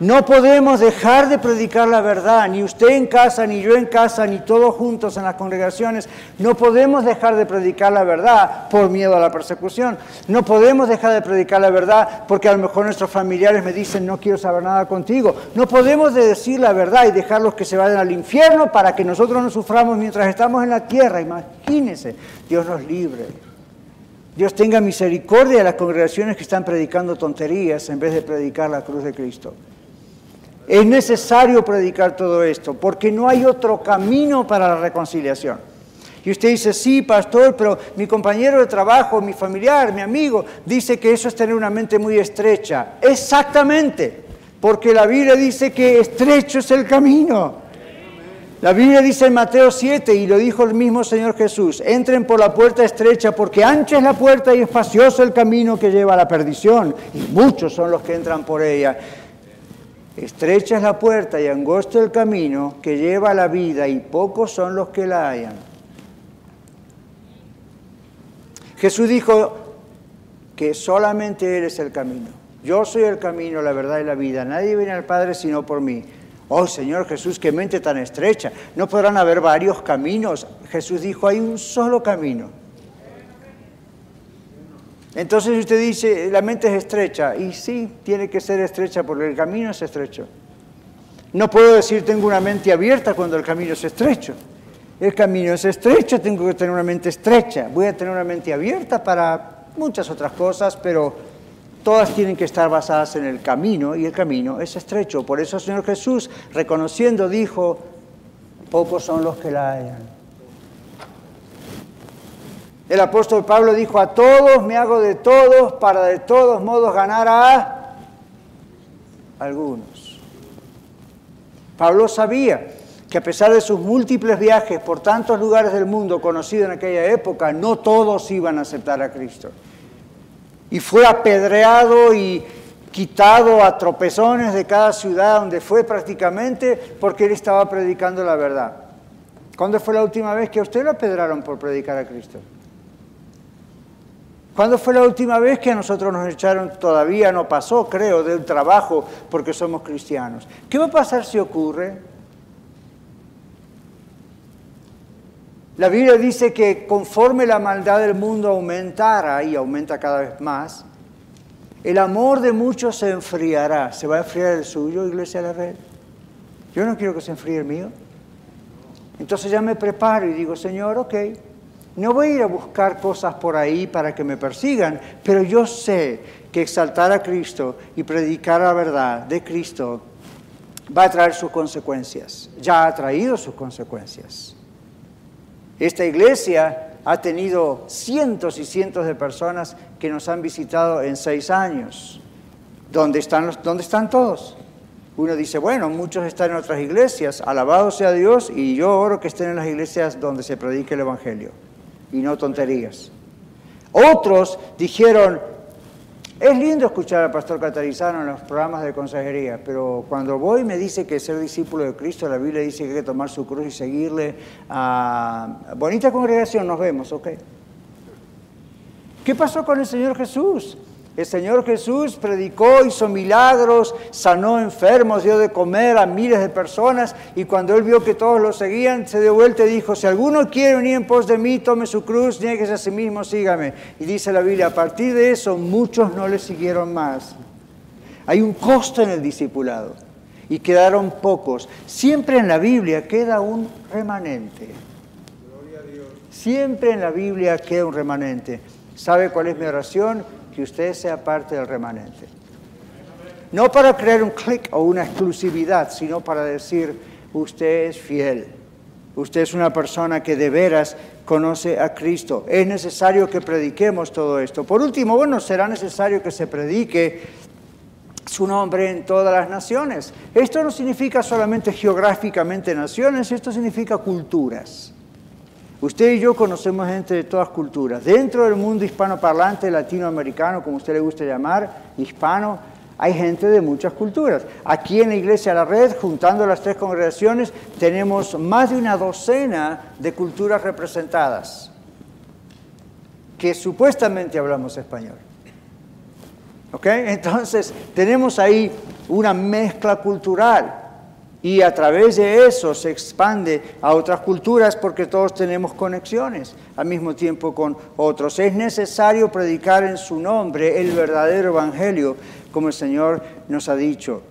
No podemos dejar de predicar la verdad, ni usted en casa, ni yo en casa, ni todos juntos en las congregaciones. No podemos dejar de predicar la verdad por miedo a la persecución. No podemos dejar de predicar la verdad porque a lo mejor nuestros familiares me dicen no quiero saber nada contigo. No podemos decir la verdad y dejarlos que se vayan al infierno para que nosotros no suframos mientras estamos en la tierra. Imagínense, Dios nos libre. Dios tenga misericordia de las congregaciones que están predicando tonterías en vez de predicar la cruz de Cristo. Es necesario predicar todo esto porque no hay otro camino para la reconciliación. Y usted dice, sí, pastor, pero mi compañero de trabajo, mi familiar, mi amigo, dice que eso es tener una mente muy estrecha. Exactamente, porque la Biblia dice que estrecho es el camino. La Biblia dice en Mateo 7, y lo dijo el mismo Señor Jesús, entren por la puerta estrecha porque ancha es la puerta y espacioso el camino que lleva a la perdición, y muchos son los que entran por ella. Estrecha es la puerta y angosto el camino que lleva a la vida y pocos son los que la hallan. Jesús dijo que solamente Él es el camino. Yo soy el camino, la verdad y la vida. Nadie viene al Padre sino por mí. Oh Señor Jesús, qué mente tan estrecha. No podrán haber varios caminos. Jesús dijo, hay un solo camino. Entonces usted dice, la mente es estrecha, y sí, tiene que ser estrecha porque el camino es estrecho. No puedo decir tengo una mente abierta cuando el camino es estrecho. El camino es estrecho, tengo que tener una mente estrecha. Voy a tener una mente abierta para muchas otras cosas, pero todas tienen que estar basadas en el camino y el camino es estrecho. Por eso el Señor Jesús, reconociendo, dijo, pocos son los que la hayan. El apóstol Pablo dijo, a todos me hago de todos para de todos modos ganar a algunos. Pablo sabía que a pesar de sus múltiples viajes por tantos lugares del mundo conocidos en aquella época, no todos iban a aceptar a Cristo. Y fue apedreado y quitado a tropezones de cada ciudad donde fue prácticamente porque él estaba predicando la verdad. ¿Cuándo fue la última vez que a usted lo apedraron por predicar a Cristo? ¿Cuándo fue la última vez que a nosotros nos echaron? Todavía no pasó, creo, del trabajo porque somos cristianos. ¿Qué va a pasar si ocurre? La Biblia dice que conforme la maldad del mundo aumentara y aumenta cada vez más, el amor de muchos se enfriará. ¿Se va a enfriar el suyo, Iglesia de la Red? Yo no quiero que se enfríe el mío. Entonces ya me preparo y digo, Señor, ok, no voy a ir a buscar cosas por ahí para que me persigan, pero yo sé que exaltar a Cristo y predicar la verdad de Cristo va a traer sus consecuencias. Ya ha traído sus consecuencias. Esta iglesia ha tenido cientos y cientos de personas que nos han visitado en seis años. ¿Dónde están, los, ¿Dónde están todos? Uno dice, bueno, muchos están en otras iglesias, alabado sea Dios, y yo oro que estén en las iglesias donde se predique el Evangelio y no tonterías. Otros dijeron, Es lindo escuchar al pastor Catarizano en los programas de consejería, pero cuando voy me dice que ser discípulo de Cristo, la Biblia dice que hay que tomar su cruz y seguirle. a bonita congregación, nos vemos, ¿ok? ¿Qué pasó con el Señor Jesús? El Señor Jesús predicó, hizo milagros, sanó enfermos, dio de comer a miles de personas y cuando él vio que todos lo seguían, se dio vuelta y dijo, si alguno quiere venir en pos de mí, tome su cruz, nieguese a sí mismo, sígame. Y dice la Biblia, a partir de eso muchos no le siguieron más. Hay un costo en el discipulado y quedaron pocos. Siempre en la Biblia queda un remanente. Siempre en la Biblia queda un remanente. ¿Sabe cuál es mi oración? Que usted sea parte del remanente. No para crear un clic o una exclusividad, sino para decir, usted es fiel, usted es una persona que de veras conoce a Cristo. Es necesario que prediquemos todo esto. Por último, bueno, será necesario que se predique su nombre en todas las naciones. Esto no significa solamente geográficamente naciones, esto significa culturas. Usted y yo conocemos gente de todas culturas. Dentro del mundo hispanoparlante, latinoamericano, como usted le gusta llamar, hispano, hay gente de muchas culturas. Aquí en la Iglesia La Red, juntando las tres congregaciones, tenemos más de una docena de culturas representadas, que supuestamente hablamos español. ¿Ok? Entonces, tenemos ahí una mezcla cultural y a través de eso se expande a otras culturas porque todos tenemos conexiones al mismo tiempo con otros. Es necesario predicar en su nombre el verdadero evangelio, como el Señor nos ha dicho.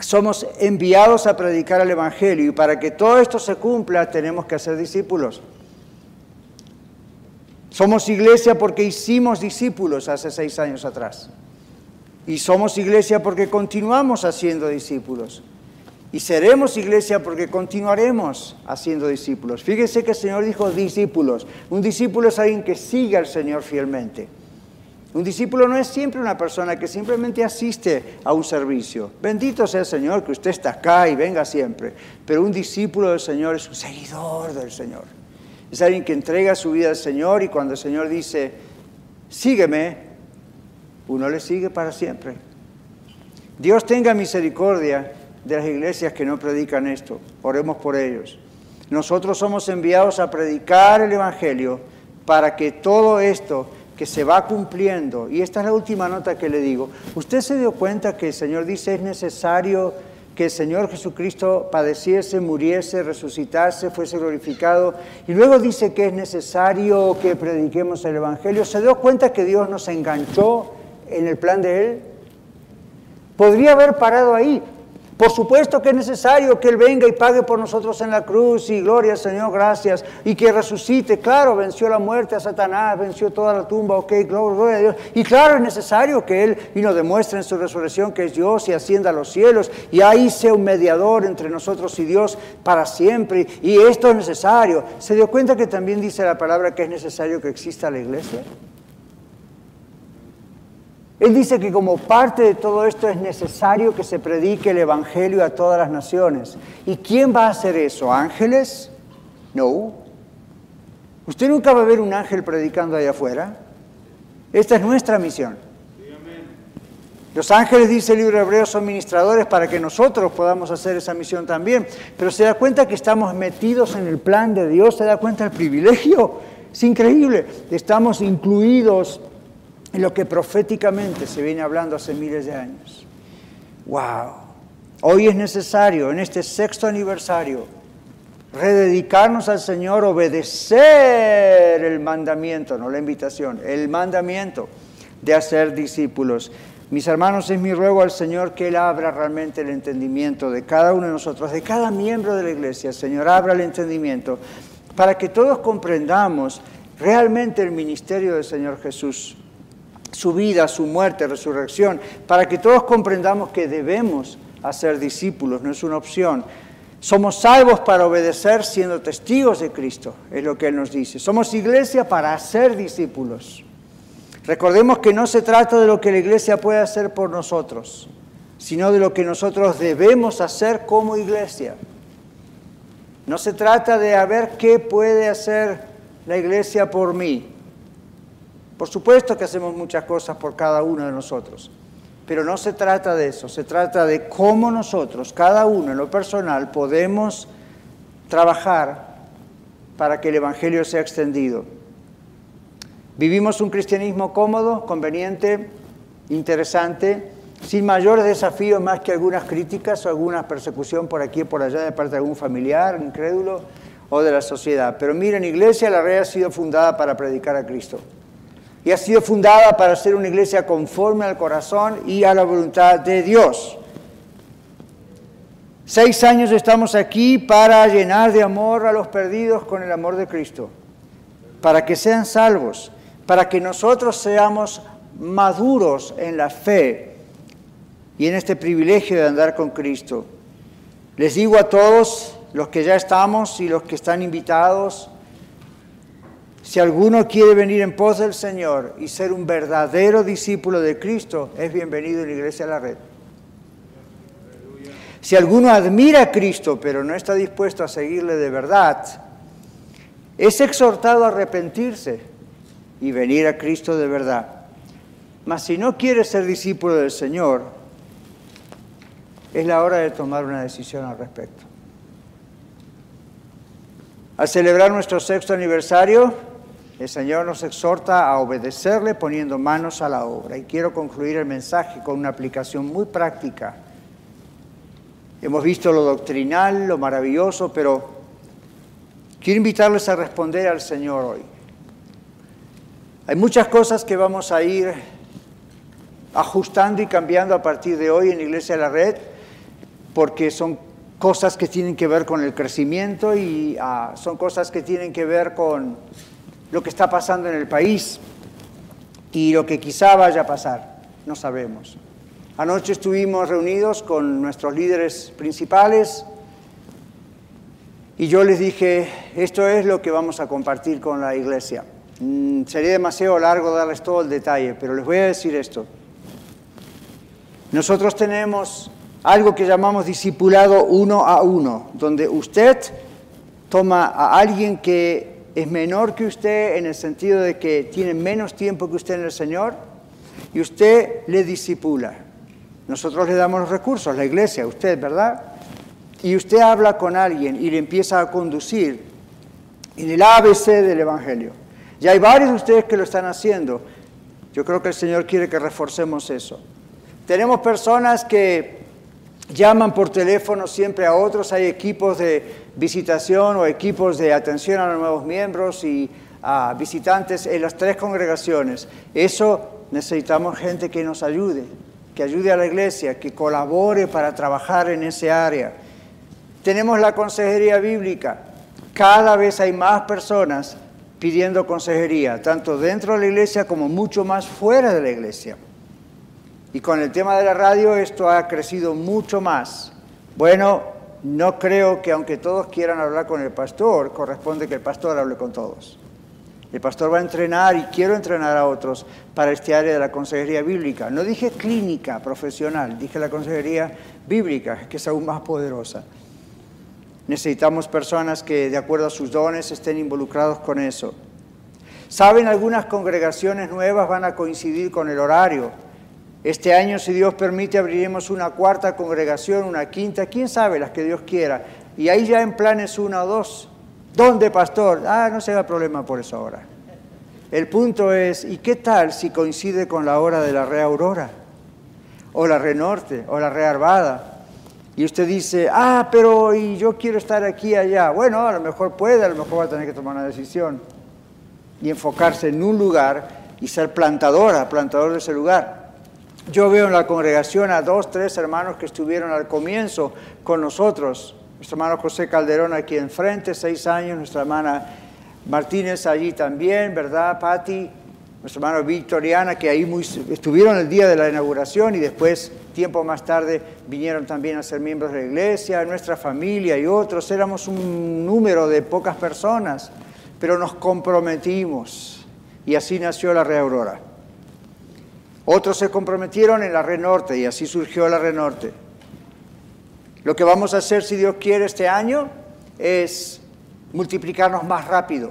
Somos enviados a predicar el evangelio y para que todo esto se cumpla tenemos que hacer discípulos. Somos iglesia porque hicimos discípulos hace seis años atrás. Y somos iglesia porque continuamos haciendo discípulos. Y seremos iglesia porque continuaremos haciendo discípulos. Fíjese que el Señor dijo discípulos. Un discípulo es alguien que sigue al Señor fielmente. Un discípulo no es siempre una persona que simplemente asiste a un servicio. Bendito sea el Señor que usted está acá y venga siempre. Pero un discípulo del Señor es un seguidor del Señor. Es alguien que entrega su vida al Señor y cuando el Señor dice, sígueme, uno le sigue para siempre. Dios tenga misericordia de las iglesias que no predican esto. Oremos por ellos. Nosotros somos enviados a predicar el Evangelio para que todo esto que se va cumpliendo, y esta es la última nota que le digo, usted se dio cuenta que el Señor dice es necesario que el Señor Jesucristo padeciese, muriese, resucitase, fuese glorificado, y luego dice que es necesario que prediquemos el Evangelio. ¿Se dio cuenta que Dios nos enganchó en el plan de Él? Podría haber parado ahí, por supuesto que es necesario que Él venga y pague por nosotros en la cruz y gloria Señor, gracias, y que resucite. Claro, venció la muerte a Satanás, venció toda la tumba, ok, gloria a Dios. Y claro, es necesario que Él y nos demuestre en su resurrección que es Dios y ascienda a los cielos y ahí sea un mediador entre nosotros y Dios para siempre. Y esto es necesario. ¿Se dio cuenta que también dice la palabra que es necesario que exista la iglesia? Él dice que como parte de todo esto es necesario que se predique el Evangelio a todas las naciones. ¿Y quién va a hacer eso? ¿Ángeles? No. ¿Usted nunca va a ver un ángel predicando allá afuera? Esta es nuestra misión. Los ángeles, dice el libro de Hebreos, son ministradores para que nosotros podamos hacer esa misión también. Pero se da cuenta que estamos metidos en el plan de Dios, se da cuenta del privilegio. Es increíble. Estamos incluidos en lo que proféticamente se viene hablando hace miles de años. ¡Wow! Hoy es necesario, en este sexto aniversario, rededicarnos al Señor, obedecer el mandamiento, no la invitación, el mandamiento de hacer discípulos. Mis hermanos, es mi ruego al Señor que Él abra realmente el entendimiento de cada uno de nosotros, de cada miembro de la iglesia. Señor, abra el entendimiento para que todos comprendamos realmente el ministerio del Señor Jesús su vida, su muerte, resurrección, para que todos comprendamos que debemos hacer discípulos, no es una opción. Somos salvos para obedecer siendo testigos de Cristo, es lo que Él nos dice. Somos iglesia para hacer discípulos. Recordemos que no se trata de lo que la iglesia puede hacer por nosotros, sino de lo que nosotros debemos hacer como iglesia. No se trata de a ver qué puede hacer la iglesia por mí, Por supuesto que hacemos muchas cosas por cada uno de nosotros, pero no se trata de eso, se trata de cómo nosotros, cada uno en lo personal, podemos trabajar para que el Evangelio sea extendido. Vivimos un cristianismo cómodo, conveniente, interesante, sin mayores desafíos más que algunas críticas o alguna persecución por aquí o por allá de parte de algún familiar incrédulo o de la sociedad. Pero miren, Iglesia La Red ha sido fundada para predicar a Cristo y ha sido fundada para ser una iglesia conforme al corazón y a la voluntad de Dios. Seis años estamos aquí para llenar de amor a los perdidos con el amor de Cristo, para que sean salvos, para que nosotros seamos maduros en la fe y en este privilegio de andar con Cristo. Les digo a todos, los que ya estamos y los que están invitados, si alguno quiere venir en pos del Señor y ser un verdadero discípulo de Cristo, es bienvenido en la Iglesia de la Red. Si alguno admira a Cristo pero no está dispuesto a seguirle de verdad, es exhortado a arrepentirse y venir a Cristo de verdad. Mas si no quiere ser discípulo del Señor, es la hora de tomar una decisión al respecto. Al celebrar nuestro sexto aniversario, el Señor nos exhorta a obedecerle poniendo manos a la obra. Y quiero concluir el mensaje con una aplicación muy práctica. Hemos visto lo doctrinal, lo maravilloso, pero quiero invitarles a responder al Señor hoy. Hay muchas cosas que vamos a ir ajustando y cambiando a partir de hoy en Iglesia de la Red, porque son cosas que tienen que ver con el crecimiento y ah, son cosas que tienen que ver con lo que está pasando en el país y lo que quizá vaya a pasar, no sabemos. Anoche estuvimos reunidos con nuestros líderes principales y yo les dije, esto es lo que vamos a compartir con la iglesia. Mm, sería demasiado largo darles todo el detalle, pero les voy a decir esto. Nosotros tenemos algo que llamamos discipulado uno a uno, donde usted toma a alguien que es menor que usted en el sentido de que tiene menos tiempo que usted en el Señor y usted le disipula. Nosotros le damos los recursos, la iglesia, usted, ¿verdad? Y usted habla con alguien y le empieza a conducir en el ABC del Evangelio. Ya hay varios de ustedes que lo están haciendo. Yo creo que el Señor quiere que reforcemos eso. Tenemos personas que llaman por teléfono siempre a otros, hay equipos de visitación o equipos de atención a los nuevos miembros y a visitantes en las tres congregaciones. Eso necesitamos gente que nos ayude, que ayude a la iglesia, que colabore para trabajar en ese área. Tenemos la consejería bíblica. Cada vez hay más personas pidiendo consejería, tanto dentro de la iglesia como mucho más fuera de la iglesia. Y con el tema de la radio esto ha crecido mucho más. Bueno, no creo que aunque todos quieran hablar con el pastor, corresponde que el pastor hable con todos. El pastor va a entrenar y quiero entrenar a otros para este área de la consejería bíblica. No dije clínica profesional, dije la consejería bíblica, que es aún más poderosa. Necesitamos personas que de acuerdo a sus dones estén involucrados con eso. Saben, algunas congregaciones nuevas van a coincidir con el horario este año, si Dios permite, abriremos una cuarta congregación, una quinta, quién sabe, las que Dios quiera. Y ahí ya en planes una o dos. ¿Dónde, pastor? Ah, no se da problema por eso ahora. El punto es, ¿y qué tal si coincide con la hora de la Rea Aurora? O la Re Norte, o la Rea Arvada. Y usted dice, ah, pero y yo quiero estar aquí allá. Bueno, a lo mejor puede, a lo mejor va a tener que tomar una decisión. Y enfocarse en un lugar y ser plantadora, plantador de ese lugar. Yo veo en la congregación a dos, tres hermanos que estuvieron al comienzo con nosotros. Nuestro hermano José Calderón aquí enfrente, seis años, nuestra hermana Martínez allí también, ¿verdad, Patti? Nuestro hermano Victoriana, que ahí estuvieron el día de la inauguración y después, tiempo más tarde, vinieron también a ser miembros de la iglesia, nuestra familia y otros. Éramos un número de pocas personas, pero nos comprometimos y así nació la Rea Aurora. Otros se comprometieron en la Red Norte y así surgió la Red Norte. Lo que vamos a hacer, si Dios quiere, este año es multiplicarnos más rápido,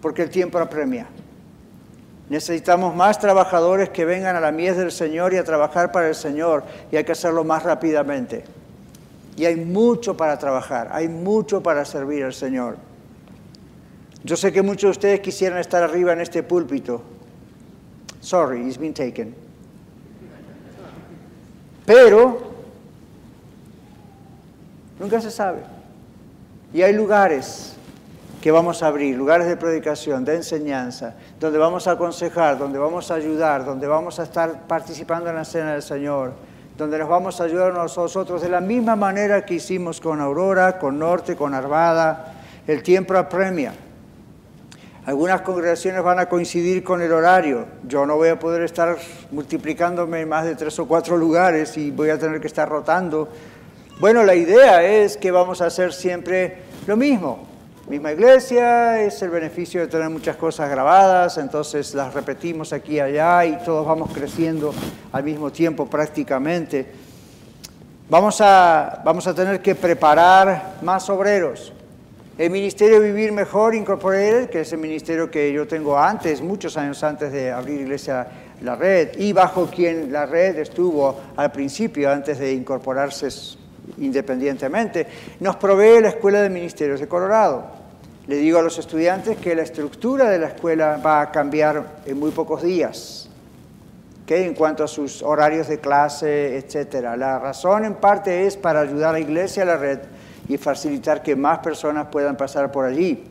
porque el tiempo apremia. Necesitamos más trabajadores que vengan a la mies del Señor y a trabajar para el Señor y hay que hacerlo más rápidamente. Y hay mucho para trabajar, hay mucho para servir al Señor. Yo sé que muchos de ustedes quisieran estar arriba en este púlpito. Sorry, it's been taken. Pero nunca se sabe. Y hay lugares que vamos a abrir, lugares de predicación, de enseñanza, donde vamos a aconsejar, donde vamos a ayudar, donde vamos a estar participando en la cena del Señor, donde nos vamos a ayudar a nosotros de la misma manera que hicimos con Aurora, con Norte, con Arvada. El tiempo apremia. Algunas congregaciones van a coincidir con el horario. Yo no voy a poder estar multiplicándome en más de tres o cuatro lugares y voy a tener que estar rotando. Bueno, la idea es que vamos a hacer siempre lo mismo. Misma iglesia, es el beneficio de tener muchas cosas grabadas, entonces las repetimos aquí y allá y todos vamos creciendo al mismo tiempo prácticamente. Vamos a, vamos a tener que preparar más obreros. El Ministerio Vivir Mejor Incorporated, que es el ministerio que yo tengo antes, muchos años antes de abrir Iglesia La Red, y bajo quien la red estuvo al principio, antes de incorporarse independientemente, nos provee la Escuela de Ministerios de Colorado. Le digo a los estudiantes que la estructura de la escuela va a cambiar en muy pocos días, que en cuanto a sus horarios de clase, etc. La razón en parte es para ayudar a la iglesia, la red, y facilitar que más personas puedan pasar por allí.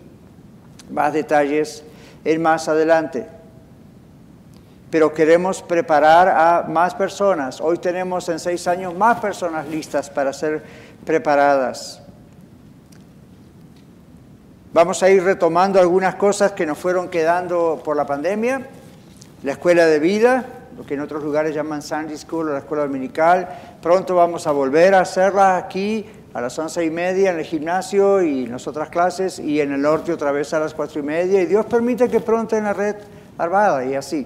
Más detalles en más adelante. Pero queremos preparar a más personas. Hoy tenemos en seis años más personas listas para ser preparadas. Vamos a ir retomando algunas cosas que nos fueron quedando por la pandemia. La escuela de vida, lo que en otros lugares llaman Sunday School o la escuela dominical. Pronto vamos a volver a hacerla aquí a las once y media en el gimnasio y en las otras clases y en el norte otra vez a las cuatro y media y Dios permite que pronto en la red armada y así.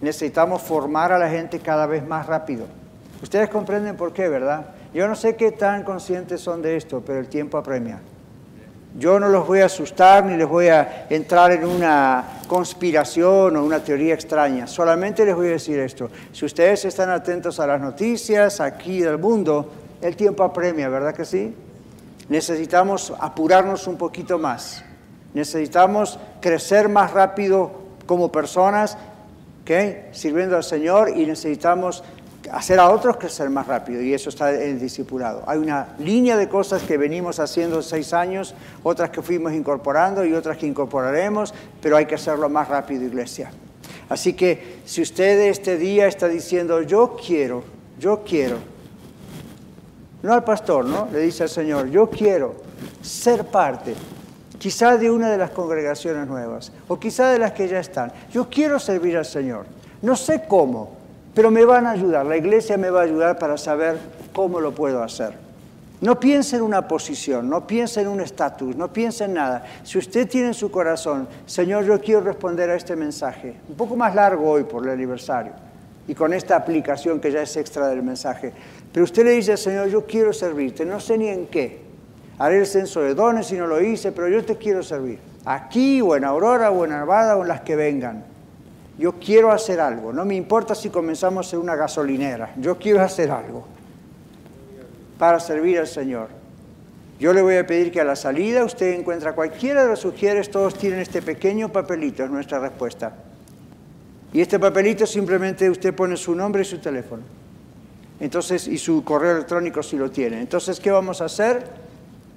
Necesitamos formar a la gente cada vez más rápido. Ustedes comprenden por qué, ¿verdad? Yo no sé qué tan conscientes son de esto, pero el tiempo apremia. Yo no los voy a asustar ni les voy a entrar en una conspiración o una teoría extraña. Solamente les voy a decir esto. Si ustedes están atentos a las noticias aquí del mundo, el tiempo apremia, ¿verdad que sí? Necesitamos apurarnos un poquito más. Necesitamos crecer más rápido como personas, sirviendo al Señor y necesitamos hacer a otros crecer más rápido y eso está en el discipulado. Hay una línea de cosas que venimos haciendo seis años, otras que fuimos incorporando y otras que incorporaremos, pero hay que hacerlo más rápido, iglesia. Así que si usted este día está diciendo, yo quiero, yo quiero no al pastor, ¿no? Le dice al Señor, yo quiero ser parte, quizá de una de las congregaciones nuevas, o quizá de las que ya están. Yo quiero servir al Señor. No sé cómo, pero me van a ayudar. La iglesia me va a ayudar para saber cómo lo puedo hacer. No piense en una posición, no piense en un estatus, no piense en nada. Si usted tiene en su corazón, Señor, yo quiero responder a este mensaje, un poco más largo hoy por el aniversario, y con esta aplicación que ya es extra del mensaje, pero usted le dice al Señor, yo quiero servirte, no sé ni en qué. Haré el censo de dones si no lo hice, pero yo te quiero servir. Aquí o en Aurora o en Arvada o en las que vengan. Yo quiero hacer algo. No me importa si comenzamos en una gasolinera. Yo quiero hacer algo para servir al Señor. Yo le voy a pedir que a la salida usted encuentre cualquiera de los sugieres, todos tienen este pequeño papelito, es nuestra respuesta. Y este papelito simplemente usted pone su nombre y su teléfono. Entonces, y su correo electrónico si lo tiene. Entonces, ¿qué vamos a hacer?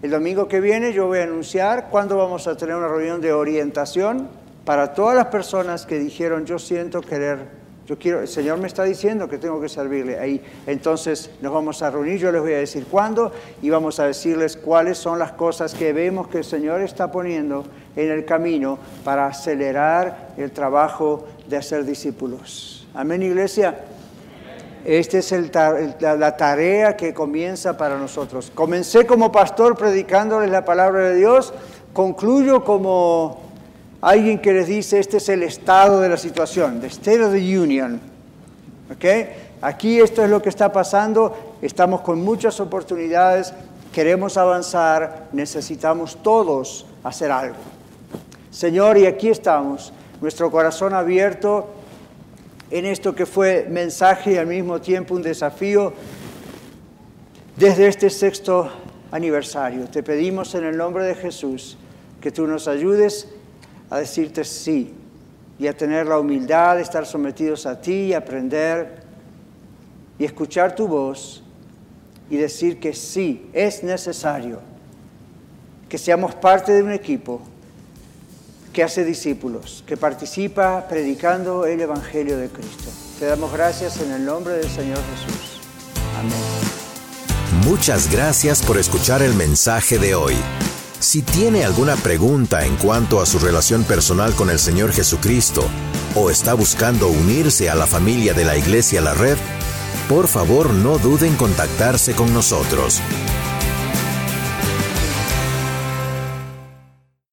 El domingo que viene yo voy a anunciar cuándo vamos a tener una reunión de orientación para todas las personas que dijeron, yo siento querer, yo quiero, el Señor me está diciendo que tengo que servirle ahí. Entonces nos vamos a reunir, yo les voy a decir cuándo y vamos a decirles cuáles son las cosas que vemos que el Señor está poniendo en el camino para acelerar el trabajo de hacer discípulos. Amén, iglesia. Esta es la tarea que comienza para nosotros. Comencé como pastor predicándoles la palabra de Dios, concluyo como alguien que les dice, este es el estado de la situación, the state of the union. ¿Okay? Aquí esto es lo que está pasando, estamos con muchas oportunidades, queremos avanzar, necesitamos todos hacer algo. Señor, y aquí estamos. nuestro corazón abierto en esto que fue mensaje y al mismo tiempo un desafío desde este sexto aniversario. Te pedimos en el nombre de Jesús que tú nos ayudes a decirte sí y a tener la humildad de estar sometidos a ti y aprender y escuchar tu voz y decir que sí, es necesario que seamos parte de un equipo que hace discípulos, que participa predicando el Evangelio de Cristo. Te damos gracias en el nombre del Señor Jesús. Amén. Muchas gracias por escuchar el mensaje de hoy. Si tiene alguna pregunta en cuanto a su relación personal con el Señor Jesucristo o está buscando unirse a la familia de la Iglesia La Red, por favor no duden en contactarse con nosotros.